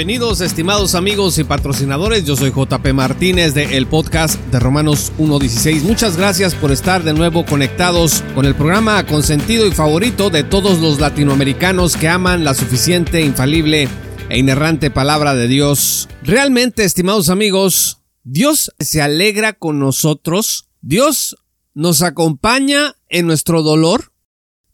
Bienvenidos estimados amigos y patrocinadores, yo soy JP Martínez de el podcast de Romanos 1.16. Muchas gracias por estar de nuevo conectados con el programa consentido y favorito de todos los latinoamericanos que aman la suficiente, infalible e inerrante palabra de Dios. Realmente, estimados amigos, Dios se alegra con nosotros, Dios nos acompaña en nuestro dolor,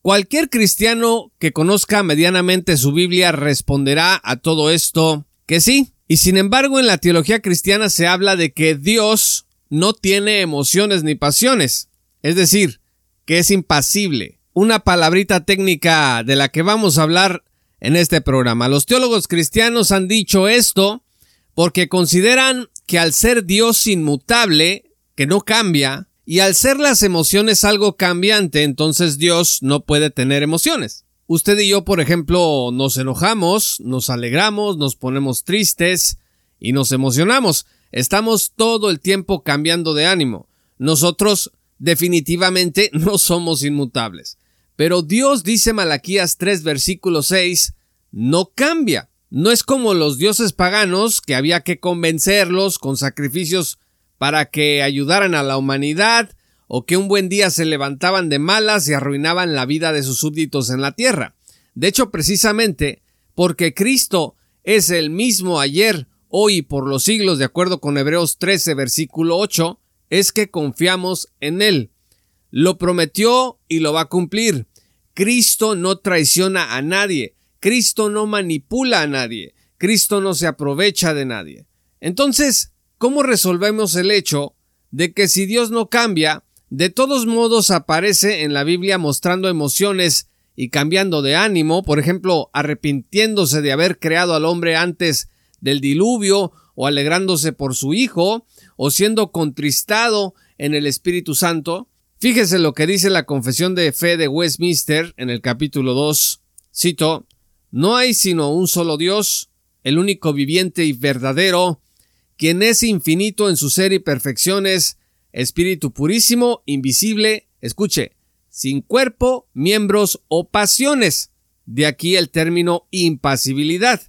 Cualquier cristiano que conozca medianamente su Biblia responderá a todo esto que sí. Y sin embargo en la teología cristiana se habla de que Dios no tiene emociones ni pasiones. Es decir, que es impasible. Una palabrita técnica de la que vamos a hablar en este programa. Los teólogos cristianos han dicho esto porque consideran que al ser Dios inmutable, que no cambia, y al ser las emociones algo cambiante, entonces Dios no puede tener emociones. Usted y yo, por ejemplo, nos enojamos, nos alegramos, nos ponemos tristes y nos emocionamos. Estamos todo el tiempo cambiando de ánimo. Nosotros definitivamente no somos inmutables. Pero Dios dice Malaquías 3 versículo 6, no cambia. No es como los dioses paganos que había que convencerlos con sacrificios para que ayudaran a la humanidad o que un buen día se levantaban de malas y arruinaban la vida de sus súbditos en la tierra. De hecho, precisamente porque Cristo es el mismo ayer, hoy y por los siglos, de acuerdo con Hebreos 13, versículo 8, es que confiamos en Él. Lo prometió y lo va a cumplir. Cristo no traiciona a nadie. Cristo no manipula a nadie. Cristo no se aprovecha de nadie. Entonces, ¿Cómo resolvemos el hecho de que si Dios no cambia, de todos modos aparece en la Biblia mostrando emociones y cambiando de ánimo, por ejemplo, arrepintiéndose de haber creado al hombre antes del diluvio, o alegrándose por su Hijo, o siendo contristado en el Espíritu Santo? Fíjese lo que dice la Confesión de Fe de Westminster en el capítulo 2. Cito, No hay sino un solo Dios, el único viviente y verdadero, quien es infinito en su ser y perfecciones, espíritu purísimo, invisible, escuche, sin cuerpo, miembros o pasiones. De aquí el término impasibilidad.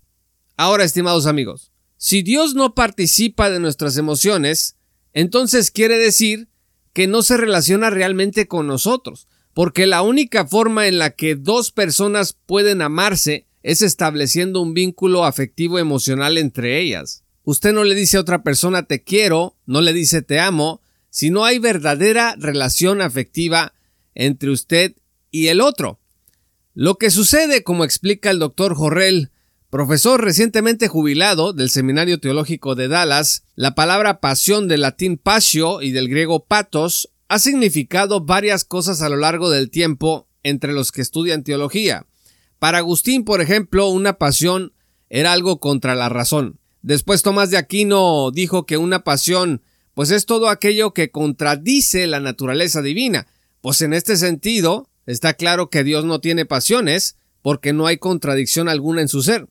Ahora, estimados amigos, si Dios no participa de nuestras emociones, entonces quiere decir que no se relaciona realmente con nosotros, porque la única forma en la que dos personas pueden amarse es estableciendo un vínculo afectivo emocional entre ellas. Usted no le dice a otra persona te quiero, no le dice te amo, si no hay verdadera relación afectiva entre usted y el otro. Lo que sucede, como explica el doctor Jorrell, profesor recientemente jubilado del Seminario Teológico de Dallas, la palabra pasión del latín pasio y del griego patos ha significado varias cosas a lo largo del tiempo entre los que estudian teología. Para Agustín, por ejemplo, una pasión era algo contra la razón. Después Tomás de Aquino dijo que una pasión pues es todo aquello que contradice la naturaleza divina. Pues en este sentido, está claro que Dios no tiene pasiones, porque no hay contradicción alguna en su ser.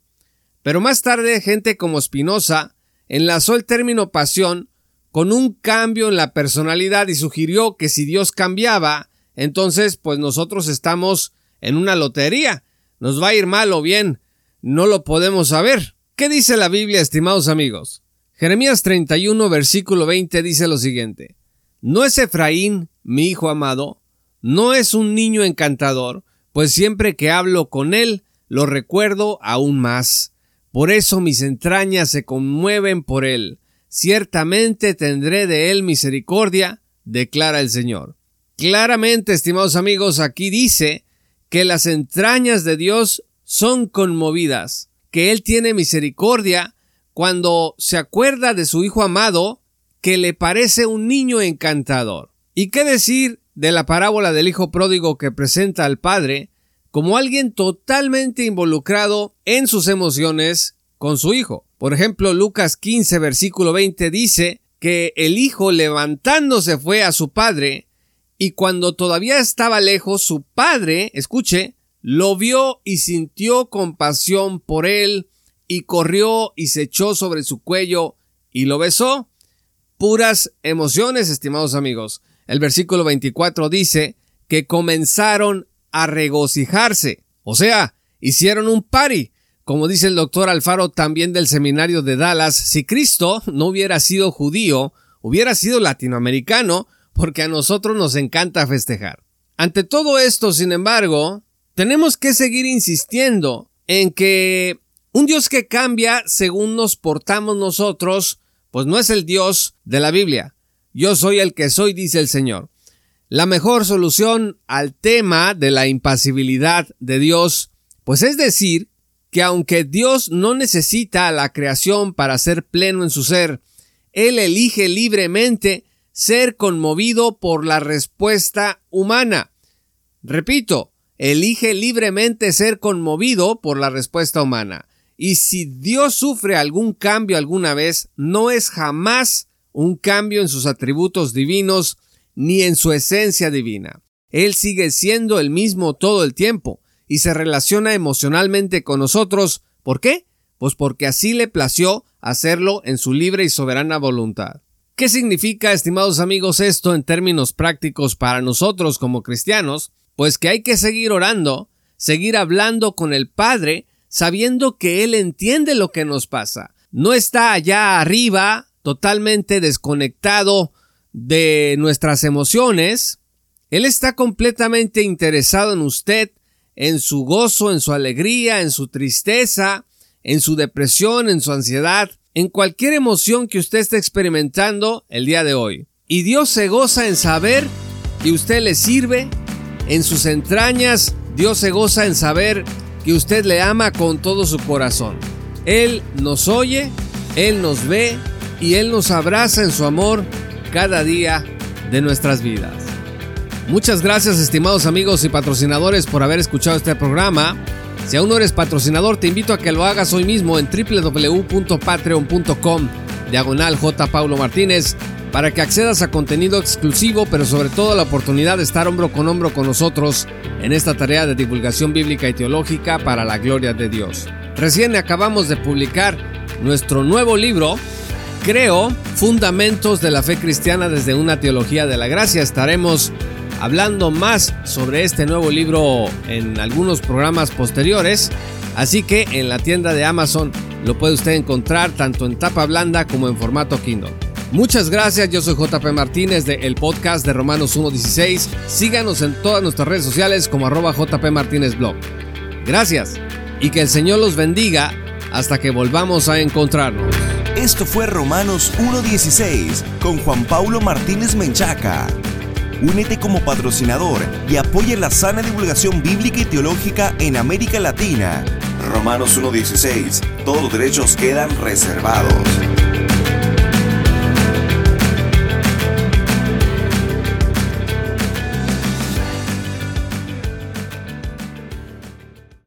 Pero más tarde, gente como Spinoza enlazó el término pasión con un cambio en la personalidad y sugirió que si Dios cambiaba, entonces pues nosotros estamos en una lotería. Nos va a ir mal o bien, no lo podemos saber. ¿Qué dice la Biblia, estimados amigos? Jeremías 31, versículo 20 dice lo siguiente. ¿No es Efraín, mi hijo amado? ¿No es un niño encantador? Pues siempre que hablo con él, lo recuerdo aún más. Por eso mis entrañas se conmueven por él. Ciertamente tendré de él misericordia, declara el Señor. Claramente, estimados amigos, aquí dice que las entrañas de Dios son conmovidas que Él tiene misericordia cuando se acuerda de su Hijo amado, que le parece un niño encantador. ¿Y qué decir de la parábola del Hijo pródigo que presenta al Padre como alguien totalmente involucrado en sus emociones con su Hijo? Por ejemplo, Lucas 15, versículo 20 dice que el Hijo levantándose fue a su Padre y cuando todavía estaba lejos, su Padre, escuche, lo vio y sintió compasión por él, y corrió y se echó sobre su cuello y lo besó. Puras emociones, estimados amigos. El versículo 24 dice que comenzaron a regocijarse, o sea, hicieron un pari, Como dice el doctor Alfaro también del seminario de Dallas, si Cristo no hubiera sido judío, hubiera sido latinoamericano, porque a nosotros nos encanta festejar. Ante todo esto, sin embargo, tenemos que seguir insistiendo en que un Dios que cambia según nos portamos nosotros, pues no es el Dios de la Biblia. Yo soy el que soy, dice el Señor. La mejor solución al tema de la impasibilidad de Dios, pues es decir, que aunque Dios no necesita la creación para ser pleno en su ser, Él elige libremente ser conmovido por la respuesta humana. Repito, elige libremente ser conmovido por la respuesta humana. Y si Dios sufre algún cambio alguna vez, no es jamás un cambio en sus atributos divinos ni en su esencia divina. Él sigue siendo el mismo todo el tiempo y se relaciona emocionalmente con nosotros. ¿Por qué? Pues porque así le plació hacerlo en su libre y soberana voluntad. ¿Qué significa, estimados amigos, esto en términos prácticos para nosotros como cristianos? Pues que hay que seguir orando, seguir hablando con el Padre, sabiendo que Él entiende lo que nos pasa. No está allá arriba, totalmente desconectado de nuestras emociones. Él está completamente interesado en usted, en su gozo, en su alegría, en su tristeza, en su depresión, en su ansiedad, en cualquier emoción que usted esté experimentando el día de hoy. Y Dios se goza en saber que usted le sirve, en sus entrañas, Dios se goza en saber que usted le ama con todo su corazón. Él nos oye, Él nos ve y Él nos abraza en su amor cada día de nuestras vidas. Muchas gracias estimados amigos y patrocinadores por haber escuchado este programa. Si aún no eres patrocinador, te invito a que lo hagas hoy mismo en www.patreon.com diagonal J. Paulo Martínez para que accedas a contenido exclusivo, pero sobre todo la oportunidad de estar hombro con hombro con nosotros en esta tarea de divulgación bíblica y teológica para la gloria de Dios. Recién acabamos de publicar nuestro nuevo libro, Creo, Fundamentos de la Fe Cristiana desde una Teología de la Gracia. Estaremos hablando más sobre este nuevo libro en algunos programas posteriores, así que en la tienda de Amazon lo puede usted encontrar tanto en tapa blanda como en formato Kindle. Muchas gracias, yo soy JP Martínez de el podcast de Romanos 1.16. Síganos en todas nuestras redes sociales como arroba JP Martínez Blog. Gracias y que el Señor los bendiga hasta que volvamos a encontrarnos. Esto fue Romanos 1.16 con Juan Paulo Martínez Menchaca. Únete como patrocinador y apoya la sana divulgación bíblica y teológica en América Latina. Romanos 1.16. Todos los derechos quedan reservados.